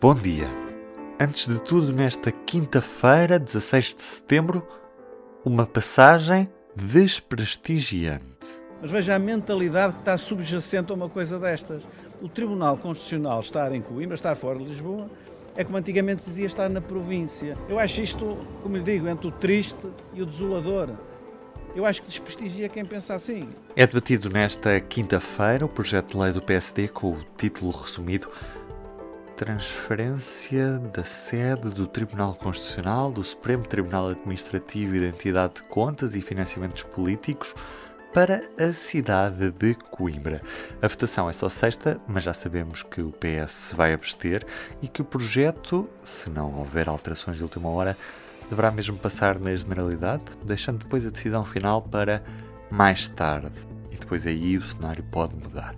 Bom dia! Antes de tudo, nesta quinta-feira, 16 de setembro, uma passagem desprestigiante. Mas veja a mentalidade que está subjacente a uma coisa destas. O Tribunal Constitucional estar em Coimbra, estar fora de Lisboa, é como antigamente dizia estar na província. Eu acho isto, como lhe digo, entre o triste e o desolador. Eu acho que desprestigia quem pensa assim. É debatido nesta quinta-feira o projeto de lei do PSD com o título resumido Transferência da sede do Tribunal Constitucional, do Supremo Tribunal Administrativo e Identidade de Contas e Financiamentos Políticos para a cidade de Coimbra. A votação é só sexta, mas já sabemos que o PS vai abster e que o projeto, se não houver alterações de última hora, deverá mesmo passar na generalidade, deixando depois a decisão final para mais tarde. E depois aí o cenário pode mudar.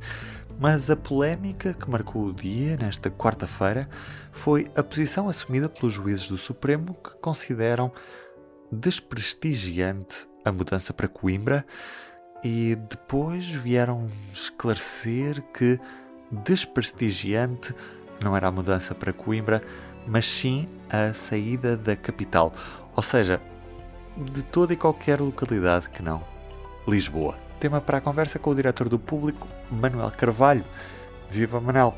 Mas a polémica que marcou o dia, nesta quarta-feira, foi a posição assumida pelos juízes do Supremo que consideram desprestigiante a mudança para Coimbra e depois vieram esclarecer que desprestigiante não era a mudança para Coimbra, mas sim a saída da capital, ou seja, de toda e qualquer localidade que não Lisboa. Tema para a conversa com o diretor do público, Manuel Carvalho. Viva Manuel,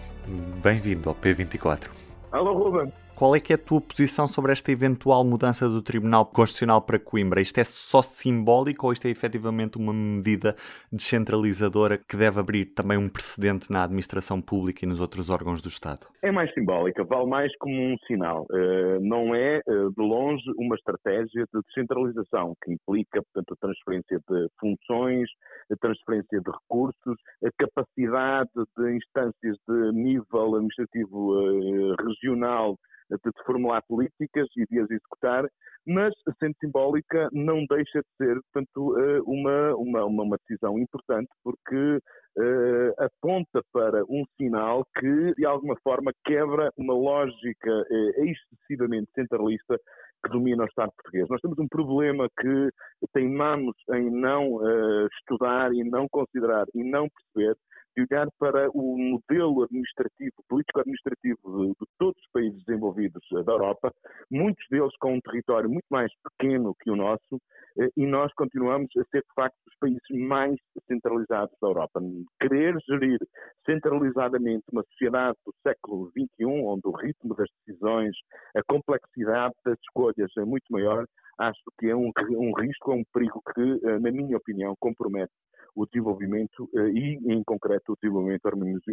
bem-vindo ao P24. Alô Ruben. Qual é que é a tua posição sobre esta eventual mudança do Tribunal Constitucional para Coimbra? Isto é só simbólico ou isto é efetivamente uma medida descentralizadora que deve abrir também um precedente na administração pública e nos outros órgãos do Estado? É mais simbólica, vale mais como um sinal. Uh, não é, uh, de longe, uma estratégia de descentralização que implica, portanto, a transferência de funções, a transferência de recursos, a capacidade de instâncias de nível administrativo uh, regional de formular políticas e de as executar, mas, sendo simbólica, não deixa de ser, portanto, eh, uma, uma, uma decisão importante, porque uh, aponta para um sinal que, de alguma forma, quebra uma lógica uh, excessivamente centralista que domina o Estado português. Nós temos um problema que teimamos em não uh, estudar e não considerar e não perceber, de olhar para o modelo administrativo, político-administrativo de, todos os países desenvolvidos da Europa, muitos deles com um território muito mais pequeno que o nosso, eh, e nós continuamos a ser, de facto, os países mais centralizados da Europa. Querer gerir centralizadamente uma sociedade do século XXI, onde o ritmo das decisões, a complexidade das escolhas é muito maior, acho que é um, um risco, é um perigo que, eh, na minha opinião, compromete o desenvolvimento eh, e, em concreto, o desenvolvimento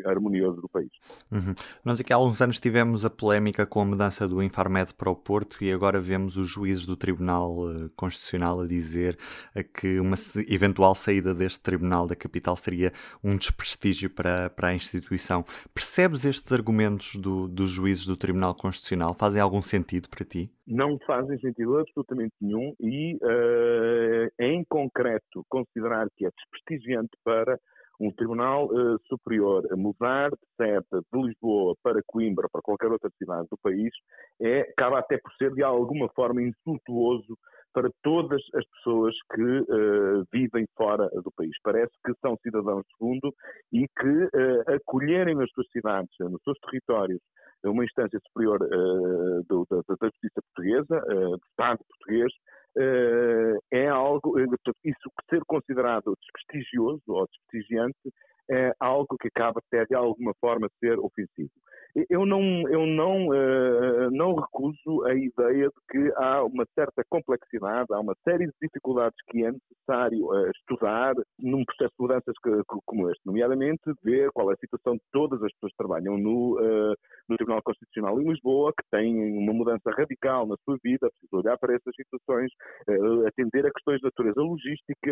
harmonioso do país. Uhum. Nós aqui há uns anos tivemos a polémica com a mudança do Infarmed para o Porto e agora vemos os juízes do Tribunal eh, Constitucional a dizer eh, que uma eventual saída deste tribunal da capital seria um desprestígio para, para a instituição. Percebes estes argumentos do, dos juízes do Tribunal Constitucional? Fazem algum sentido para ti? Não fazem sentido absolutamente nenhum e, uh, em concreto, considerar que é desprestigiante para um Tribunal uh, Superior mudar de sede de Lisboa para Coimbra, para qualquer outra cidade do país, é, acaba até por ser de alguma forma insultuoso para todas as pessoas que uh, vivem fora do país. Parece que são cidadãos de fundo e que uh, acolherem nas suas cidades, nos seus territórios, uma instância superior do, da, da, justiça portuguesa, do Estado português, é algo, isso ser considerado desprestigioso ou desprestigiante é algo que acaba até de alguma forma ser ofensivo. Eu não, eu não, uh, não recuso a ideia de que há uma certa complexidade, há uma série de dificuldades que é necessário uh, estudar num processo de mudanças que, que, como este, nomeadamente ver qual é a situação de todas as pessoas que trabalham no, uh, no Tribunal Constitucional em Lisboa, que têm uma mudança radical na sua vida, preciso olhar para essas situações, atender a questões de natureza logística,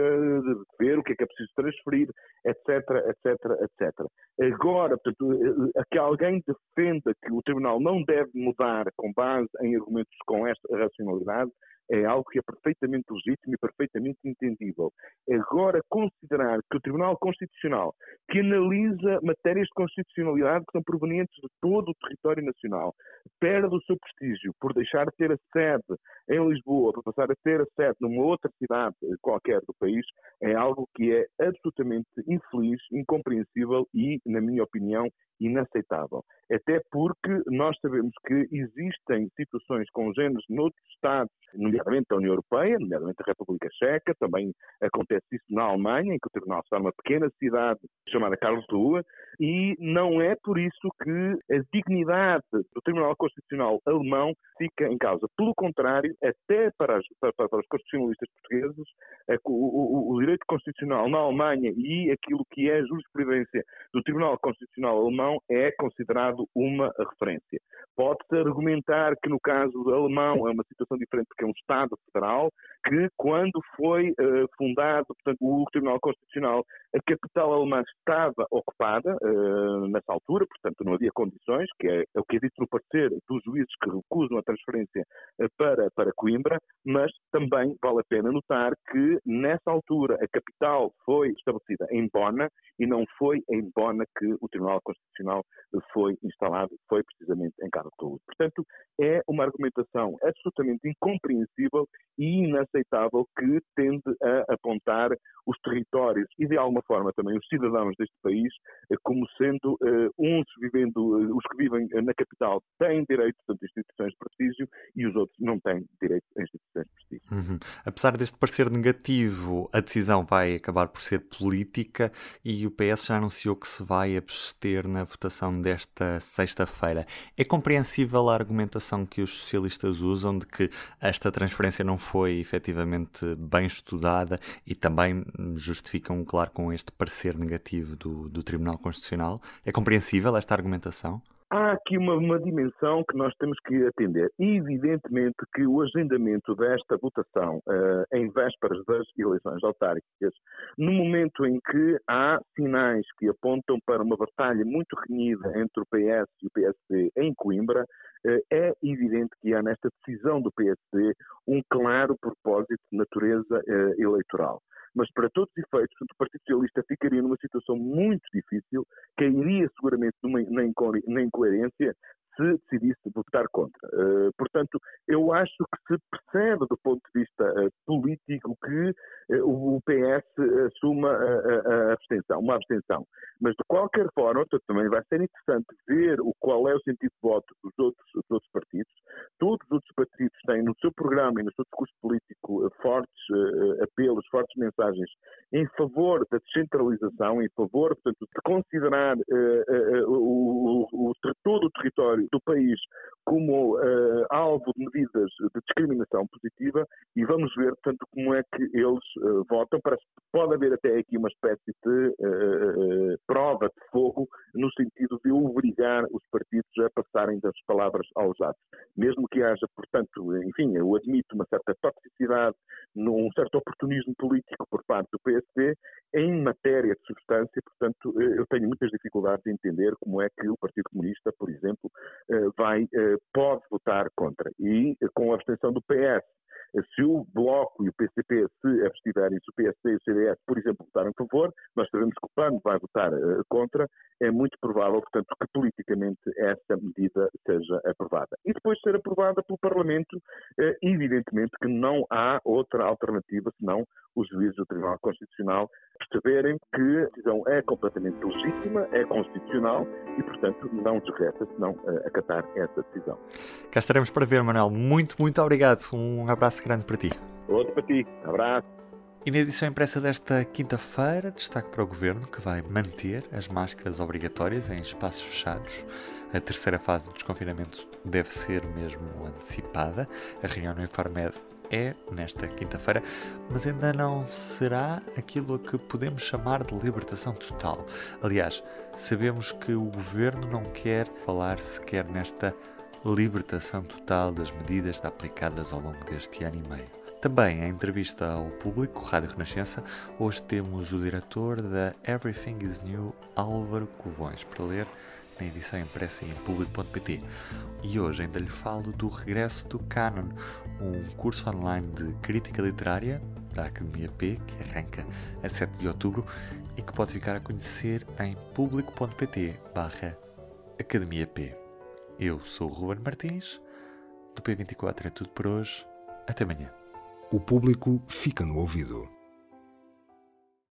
ver o que é que é preciso transferir, etc, etc etc. Agora, portanto, eh, que alguém defenda que o Tribunal não deve mudar com base em argumentos com esta racionalidade é algo que é perfeitamente legítimo e perfeitamente entendível. Agora, considerar que o Tribunal Constitucional, que analisa matérias de constitucionalidade que são provenientes de todo o território nacional, perde o seu prestígio por deixar de ter a sede em Lisboa, para passar a ter a sede numa outra cidade qualquer do país, é algo que é absolutamente infeliz, incompreensível e, na minha opinião, inaceitável. Até porque nós sabemos que existem situações congêneres noutros Estados, nomeadamente da União Europeia, nomeadamente da República Checa, também acontece isso na Alemanha, em que o Tribunal está numa pequena cidade chamada Karlsruhe, e não é por isso que a dignidade do Tribunal Constitucional alemão fica em causa. Pelo contrário, até para, as, para, para os constitucionalistas portugueses, o, o, o direito constitucional na Alemanha e aquilo que é a jurisprudência do Tribunal Constitucional alemão é considerado uma referência. Pode-se argumentar que no caso alemão é uma situação diferente porque é um Estado federal, que quando foi uh, fundado portanto, o Tribunal Constitucional, a capital alemã estava ocupada uh, nessa altura, portanto não havia condições, que é, é, o que é dito no parecer dos juízes que recusam a transferência uh, para, para Coimbra, mas também vale a pena notar que nessa altura a capital foi estabelecida em Bona e não foi em Bona que o Tribunal Constitucional foi instalado, foi precisamente em Karlsruhe. Portanto, é uma argumentação absolutamente incompreensível e inaceitável que tende a apontar os territórios e, de alguma forma, também os cidadãos deste país eh, como sendo uh, uns vivendo, uh, os que vivem na capital têm direito a instituições de prestígio e os outros não têm direito a instituições de. Uhum. Apesar deste parecer negativo, a decisão vai acabar por ser política e o PS já anunciou que se vai abster na votação desta sexta-feira. É compreensível a argumentação que os socialistas usam de que esta transferência não foi efetivamente bem estudada e também justificam, claro, com este parecer negativo do, do Tribunal Constitucional. É compreensível esta argumentação? Há aqui uma, uma, dimensão que nós temos que atender. Evidentemente que o agendamento desta votação uh, em vésperas das eleições autárquicas, no momento em que há sinais que apontam para uma batalha muito renhida entre o PS e o PSD em Coimbra, uh, é evidente que há nesta decisão do PSD um claro propósito de natureza uh, eleitoral mas para todos os efeitos, o Partido Socialista ficaria numa situação muito difícil, cairia seguramente numa, na incoerência se decidisse votar contra. Uh, portanto, eu acho que se percebe do ponto de vista uh, político que uh, o PS assuma a, a, abstenção, uma abstenção. Mas de qualquer forma, também vai ser interessante ver o, qual é o sentido de voto dos outros, dos outros partidos. Todos os outros partidos têm no seu programa e no seu discurso político fortes apelos, fortes mensagens em favor da descentralização, em favor, portanto, de considerar o, o, o, todo o território do país como alvo de medidas de discriminação positiva e vamos ver, portanto, como é que eles votam. Parece que pode haver até aqui uma espécie de prova de fogo no sentido de obrigar os partidos a passarem das palavras aos atos. Mesmo que haja, portanto, enfim, eu admito uma certa toxicidade, um certo oportunismo político por parte do PSD, em matéria de substância, portanto, eu tenho muitas dificuldades em entender como é que o Partido Comunista, por exemplo, eh, vai, eh, pode votar contra. E com a abstenção do PS se o Bloco e o PCP se abstiverem, se o PSD e o CDS, por exemplo, votarem a favor, nós sabemos que o PAN vai votar uh, contra, é muito provável, portanto, que politicamente essa medida seja aprovada. E depois de ser aprovada pelo Parlamento, uh, evidentemente que não há outra alternativa senão os juízes do Tribunal Constitucional perceberem que a decisão é completamente legítima, é constitucional e, portanto, não nos resta senão uh, acatar essa decisão. Cá estaremos para ver, Manuel. Muito, muito obrigado. Um abraço grande para ti. Outro para ti. Abraço. E na edição impressa desta quinta-feira, destaque para o Governo que vai manter as máscaras obrigatórias em espaços fechados. A terceira fase do desconfinamento deve ser mesmo antecipada. A reunião no Infarmed é nesta quinta-feira, mas ainda não será aquilo a que podemos chamar de libertação total. Aliás, sabemos que o Governo não quer falar sequer nesta libertação total das medidas aplicadas ao longo deste ano e meio. Também em entrevista ao público, Rádio Renascença, hoje temos o diretor da Everything is New, Álvaro Covões, para ler na edição impressa em público.pt. E hoje ainda lhe falo do regresso do Canon, um curso online de crítica literária da Academia P, que arranca a 7 de outubro e que pode ficar a conhecer em público.pt barra Academia P. Eu sou o Ruben Martins, do P24 é tudo por hoje, até amanhã. O público fica no ouvido.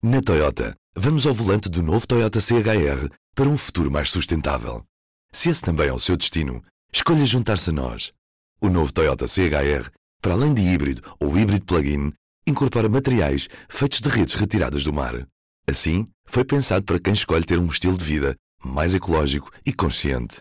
Na Toyota, vamos ao volante do novo Toyota CHR para um futuro mais sustentável. Se esse também é o seu destino, escolha juntar-se a nós. O novo Toyota CHR, para além de híbrido ou híbrido plug-in, incorpora materiais feitos de redes retiradas do mar. Assim, foi pensado para quem escolhe ter um estilo de vida mais ecológico e consciente.